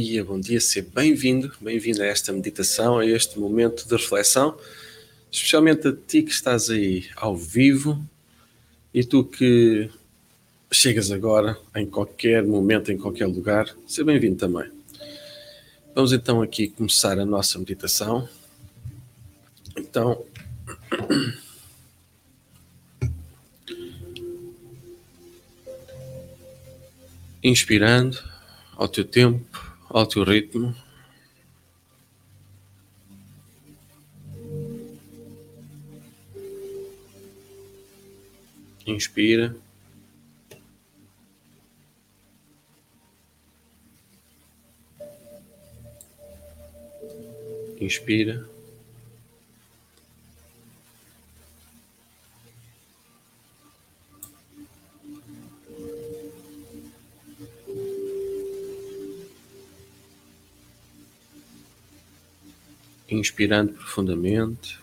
dia, bom dia, seja bem-vindo, bem-vindo a esta meditação, a este momento de reflexão, especialmente a ti que estás aí ao vivo e tu que chegas agora em qualquer momento, em qualquer lugar, seja bem-vindo também. Vamos então aqui começar a nossa meditação. Então, inspirando ao teu tempo, ao teu ritmo. Inspira. Inspira. Inspirando profundamente.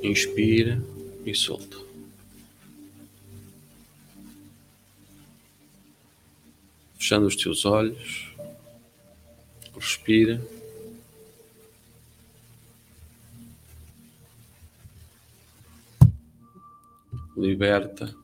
Inspira e solta. Fechando os teus olhos, respira. Liberta.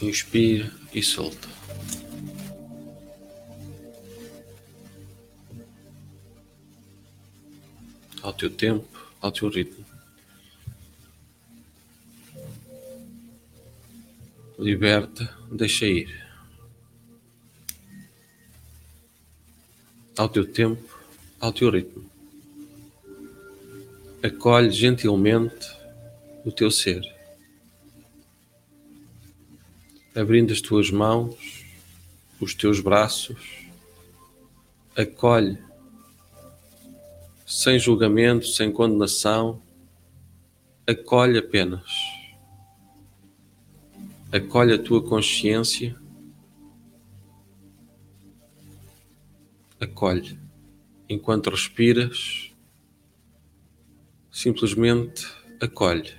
Inspira e solta. Ao teu tempo, ao teu ritmo. Liberta, deixa ir. Ao teu tempo, ao teu ritmo. Acolhe gentilmente o teu ser, abrindo as tuas mãos, os teus braços, acolhe sem julgamento, sem condenação, acolhe apenas. Acolhe a tua consciência. Acolhe. Enquanto respiras, simplesmente acolhe.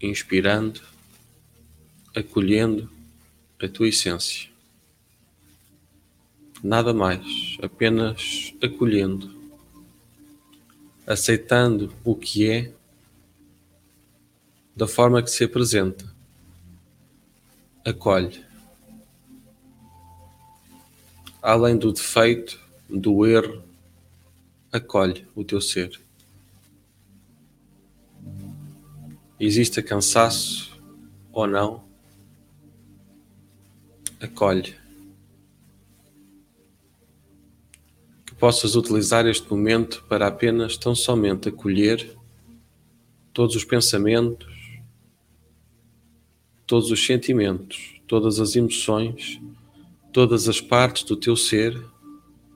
Inspirando, acolhendo a tua essência. Nada mais, apenas acolhendo, aceitando o que é da forma que se apresenta. Acolhe. Além do defeito, do erro, acolhe o teu ser. Exista cansaço ou não, acolhe. Possas utilizar este momento para apenas tão somente acolher todos os pensamentos, todos os sentimentos, todas as emoções, todas as partes do teu ser,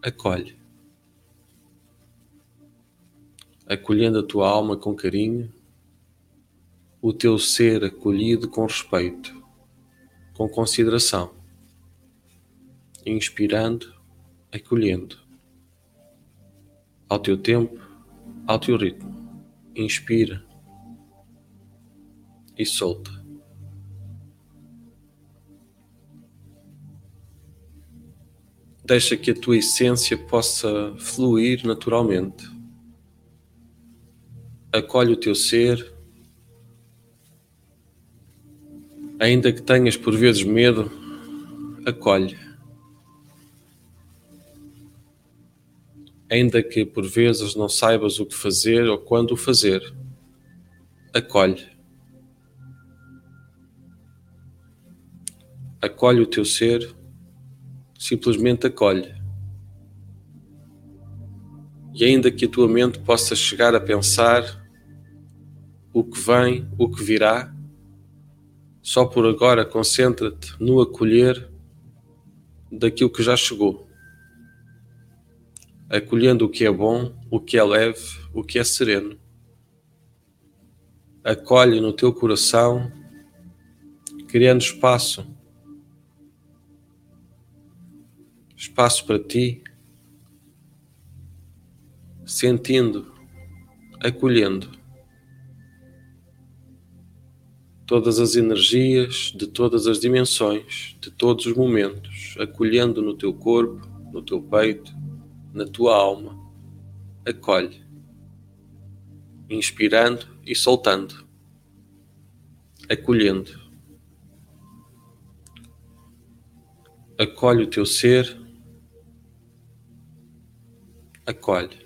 acolhe. Acolhendo a tua alma com carinho, o teu ser acolhido com respeito, com consideração, inspirando, acolhendo ao teu tempo, ao teu ritmo. Inspira e solta. Deixa que a tua essência possa fluir naturalmente. Acolhe o teu ser, ainda que tenhas por vezes medo, acolhe. Ainda que por vezes não saibas o que fazer ou quando o fazer. Acolhe. Acolhe o teu ser, simplesmente acolhe. E ainda que a tua mente possa chegar a pensar o que vem, o que virá, Só por agora concentra-te no acolher daquilo que já chegou. Acolhendo o que é bom, o que é leve, o que é sereno. Acolhe no teu coração, criando espaço. Espaço para ti, sentindo, acolhendo todas as energias de todas as dimensões, de todos os momentos, acolhendo no teu corpo, no teu peito, na tua alma. Acolhe, inspirando e soltando, acolhendo. Acolhe o teu ser, acolhe.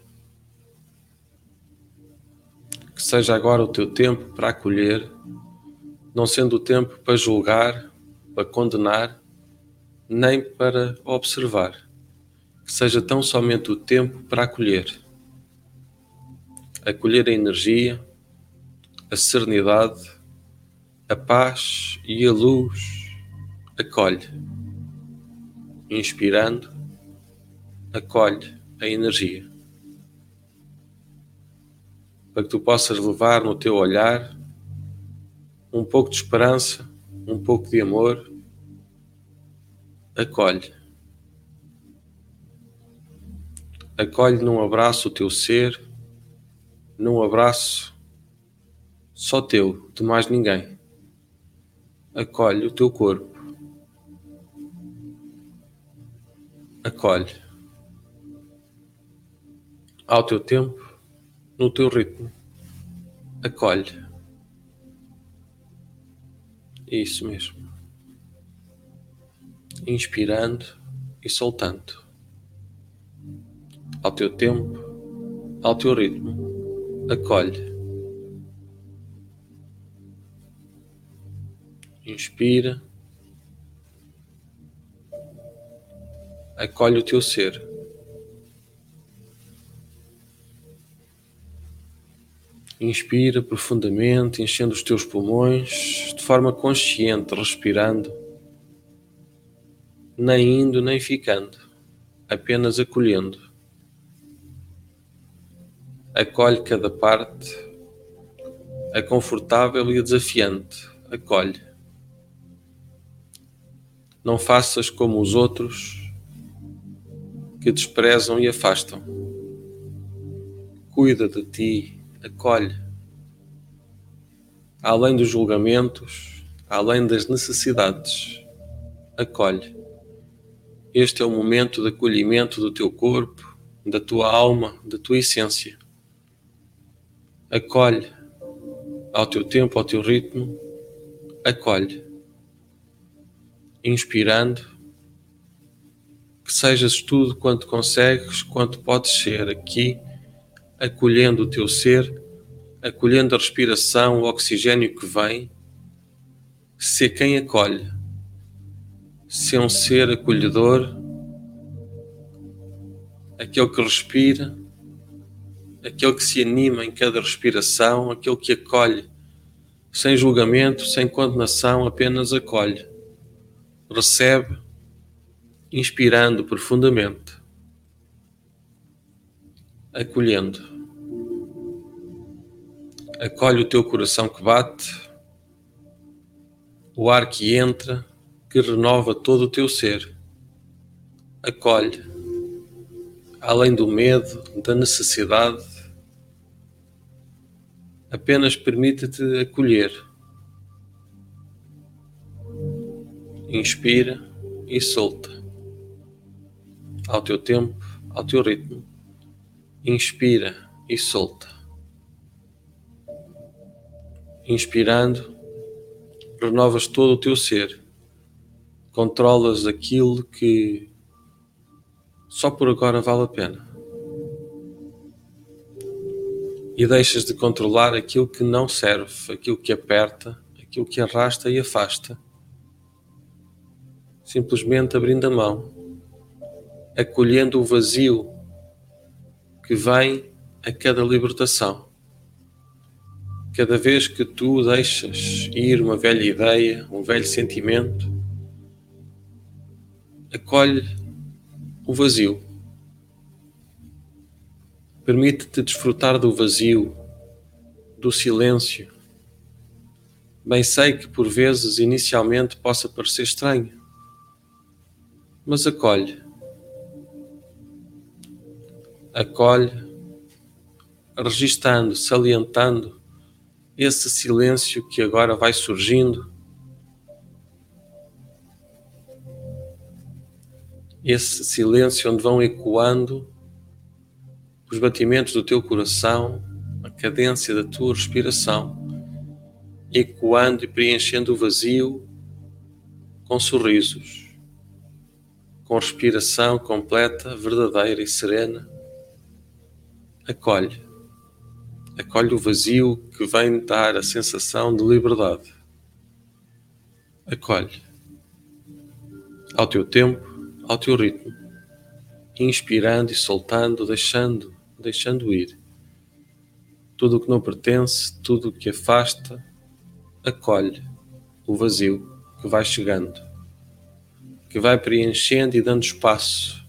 Que seja agora o teu tempo para acolher não sendo o tempo para julgar, para condenar, nem para observar. Seja tão somente o tempo para acolher. Acolher a energia, a serenidade, a paz e a luz. Acolhe. Inspirando, acolhe a energia. Para que tu possas levar no teu olhar um pouco de esperança, um pouco de amor, acolhe. Acolhe num abraço o teu ser, num abraço só teu, de mais ninguém. Acolhe o teu corpo. Acolhe. Ao teu tempo, no teu ritmo. Acolhe. Isso mesmo. Inspirando e soltando. Ao teu tempo, ao teu ritmo. Acolhe. Inspira. Acolhe o teu ser. Inspira profundamente, enchendo os teus pulmões de forma consciente, respirando, nem indo nem ficando, apenas acolhendo. Acolhe cada parte, a confortável e a desafiante. Acolhe. Não faças como os outros que desprezam e afastam. Cuida de ti acolhe. Além dos julgamentos, além das necessidades, acolhe. Este é o momento de acolhimento do teu corpo, da tua alma, da tua essência. Acolhe ao teu tempo, ao teu ritmo, acolhe. Inspirando, que sejas tudo quanto consegues, quanto podes ser aqui acolhendo o teu ser, acolhendo a respiração, o oxigênio que vem, ser quem acolhe, ser um ser acolhedor, aquele que respira, aquele que se anima em cada respiração, aquele que acolhe, sem julgamento, sem condenação, apenas acolhe, recebe, inspirando profundamente acolhendo. Acolhe o teu coração que bate, o ar que entra, que renova todo o teu ser. Acolhe, além do medo, da necessidade, apenas permite-te acolher. Inspira e solta, ao teu tempo, ao teu ritmo. Inspira e solta. Inspirando, renovas todo o teu ser. Controlas aquilo que só por agora vale a pena. E deixas de controlar aquilo que não serve, aquilo que aperta, aquilo que arrasta e afasta. Simplesmente abrindo a mão, acolhendo o vazio que vem a cada libertação. cada vez que tu deixas ir uma velha ideia, um velho sentimento, acolhe o vazio. Permite-te desfrutar do vazio, do silêncio. Bem sei que por vezes inicialmente possa parecer estranho, mas acolhe. Acolhe, registando, salientando esse silêncio que agora vai surgindo, esse silêncio onde vão ecoando os batimentos do teu coração, a cadência da tua respiração, ecoando e preenchendo o vazio com sorrisos, com respiração completa, verdadeira e serena. Acolhe acolhe o vazio que vem dar a sensação de liberdade. Acolhe. Ao teu tempo, ao teu ritmo, inspirando e soltando, deixando, deixando ir. Tudo o que não pertence, tudo o que afasta, acolhe o vazio que vai chegando, que vai preenchendo e dando espaço.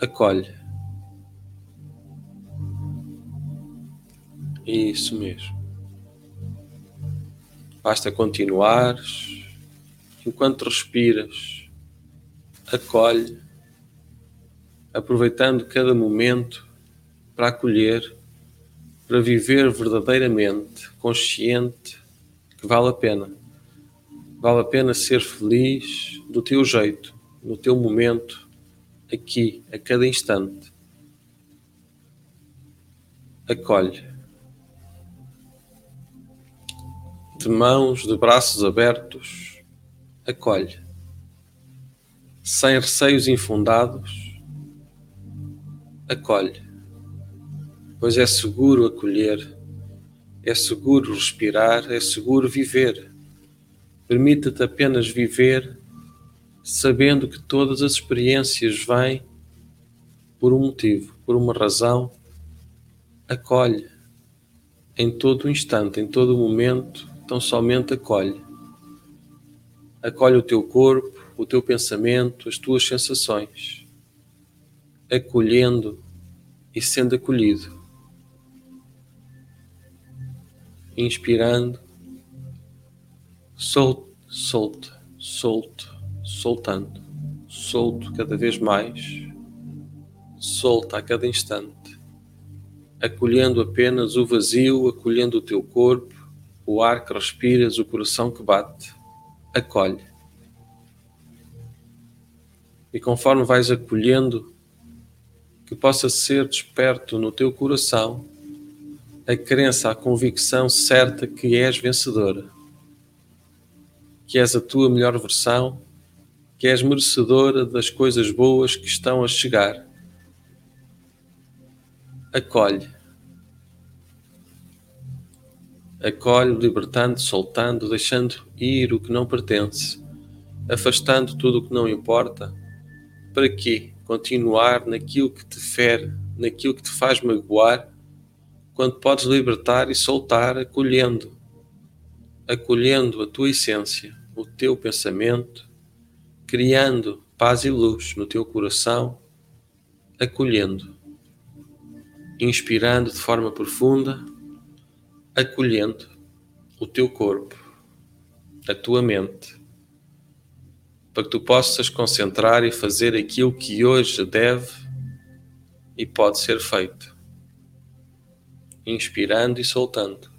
Acolhe Isso mesmo. Basta continuares, enquanto respiras, acolhe, aproveitando cada momento para acolher, para viver verdadeiramente consciente que vale a pena. Vale a pena ser feliz do teu jeito, no teu momento, aqui, a cada instante. Acolhe. de mãos, de braços abertos, acolhe, sem receios infundados, acolhe, pois é seguro acolher, é seguro respirar, é seguro viver. Permita-te apenas viver, sabendo que todas as experiências vêm por um motivo, por uma razão. Acolhe em todo o instante, em todo o momento, tão somente acolhe. Acolhe o teu corpo, o teu pensamento, as tuas sensações, acolhendo e sendo acolhido. Inspirando, solto, solto, solto, soltando, solto cada vez mais, solta a cada instante, acolhendo apenas o vazio, acolhendo o teu corpo, o ar que respiras, o coração que bate, acolhe. E conforme vais acolhendo, que possa ser desperto no teu coração a crença, a convicção certa que és vencedora, que és a tua melhor versão, que és merecedora das coisas boas que estão a chegar. Acolhe Acolhe, libertando, soltando, deixando ir o que não pertence, afastando tudo o que não importa. Para quê? Continuar naquilo que te fere, naquilo que te faz magoar, quando podes libertar e soltar, acolhendo, acolhendo a tua essência, o teu pensamento, criando paz e luz no teu coração, acolhendo, inspirando de forma profunda acolhendo o teu corpo, a tua mente, para que tu possas concentrar e fazer aquilo que hoje deve e pode ser feito, inspirando e soltando.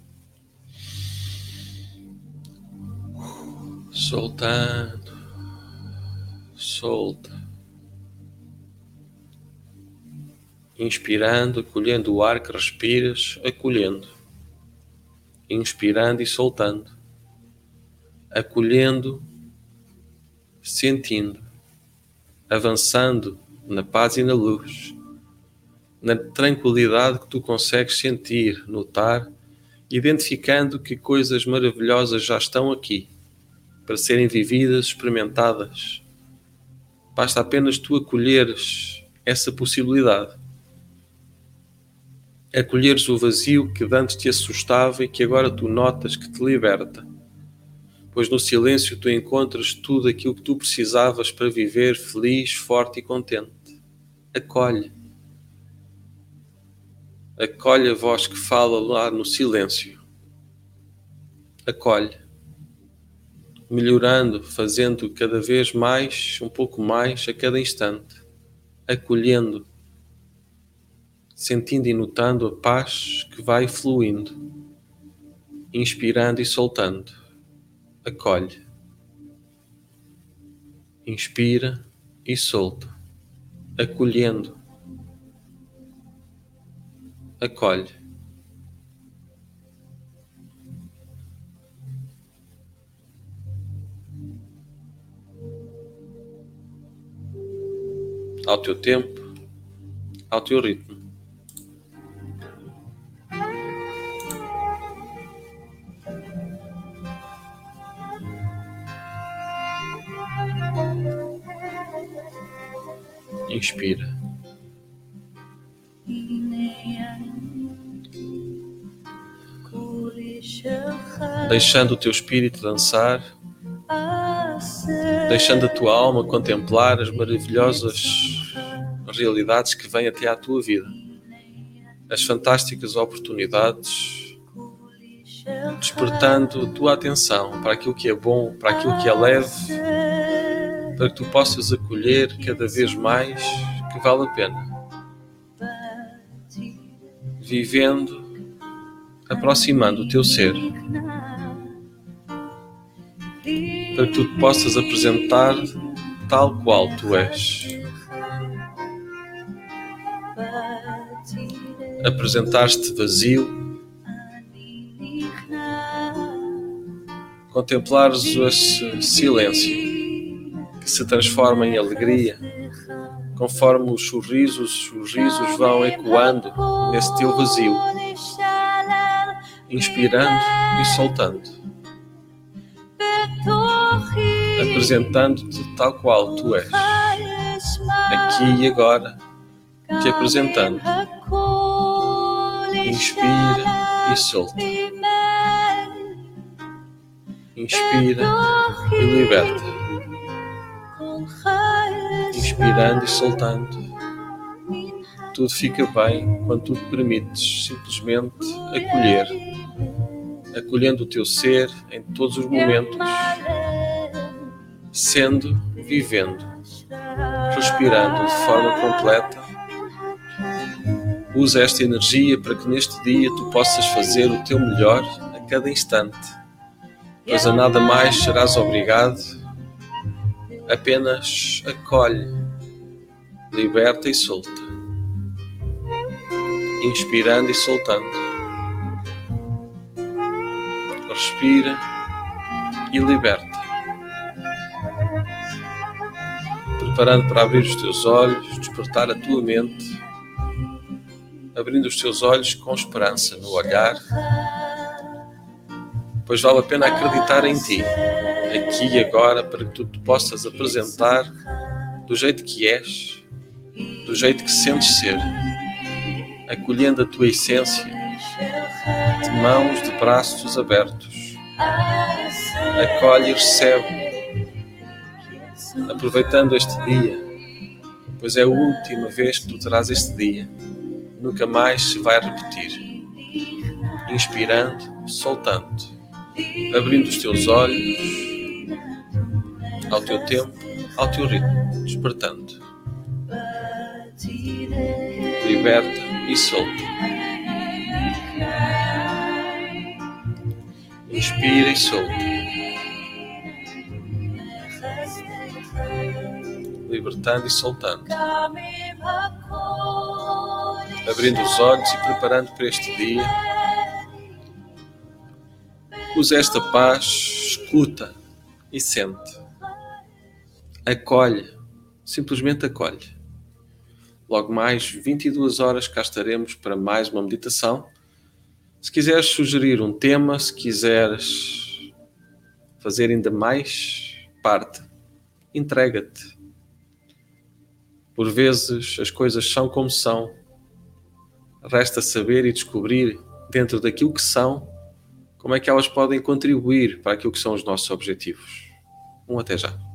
Soltando, solta. Inspirando, acolhendo o ar que respiras, acolhendo inspirando e soltando, acolhendo, sentindo, avançando na paz e na luz, na tranquilidade que tu consegues sentir, notar, identificando que coisas maravilhosas já estão aqui para serem vividas, experimentadas. Basta apenas tu acolheres essa possibilidade. Acolheres o vazio que antes te assustava e que agora tu notas que te liberta. Pois no silêncio tu encontras tudo aquilo que tu precisavas para viver feliz, forte e contente. Acolhe. Acolhe a voz que fala lá no silêncio. Acolhe. Melhorando, fazendo cada vez mais, um pouco mais a cada instante. Acolhendo sentindo e notando a paz que vai fluindo, inspirando e soltando. Acolhe. Inspira e solta, acolhendo. Acolhe. Ao teu tempo, ao teu ritmo. Inspira. Deixando o teu espírito dançar, deixando a tua alma contemplar as maravilhosas realidades que vêm até à tua vida, as fantásticas oportunidades, despertando a tua atenção para aquilo que é bom, para aquilo que é leve para que tu possas acolher cada vez mais que vale a pena. Vivendo, aproximando o teu ser, para que tu te possas apresentar tal qual tu és. Apresentar-te vazio, contemplares esse silêncio se transforma em alegria, conforme os sorrisos, os risos vão ecoando nesse teu vazio, inspirando e soltando, apresentando-te tal qual tu és, aqui e agora, te apresentando. Inspira e solta. Inspira e liberta inspirando e soltando. Tudo fica bem quando tu te permites simplesmente acolher, acolhendo o teu ser em todos os momentos, sendo, vivendo, respirando de forma completa. Usa esta energia para que neste dia tu possas fazer o teu melhor a cada instante, pois a nada mais serás obrigado. Apenas acolhe, liberta e solta, inspirando e soltando. Respira e liberta. Preparando para abrir os teus olhos, despertar a tua mente, abrindo os teus olhos com esperança no olhar, pois vale a pena acreditar em ti aqui e agora para que tu te possas apresentar do jeito que és, do jeito que sentes ser, acolhendo a tua essência, de mãos, de braços abertos. Acolhe e recebe, aproveitando este dia, pois é a última vez que tu terás este dia, nunca mais se vai repetir. Inspirando, soltando, abrindo os teus olhos ao teu tempo, ao teu ritmo, despertando. Liberta e solta. Inspira e solta. Libertando e soltando. Abrindo os olhos e preparando para este dia. Usa esta paz, escuta e sente acolhe, simplesmente acolhe. Logo mais 22 horas cá estaremos para mais uma meditação. Se quiseres sugerir um tema, se quiseres fazer ainda mais parte, entrega-te. Por vezes as coisas são como são, resta saber e descobrir dentro daquilo que são, como é que elas podem contribuir para aquilo que são os nossos objetivos. Um até já.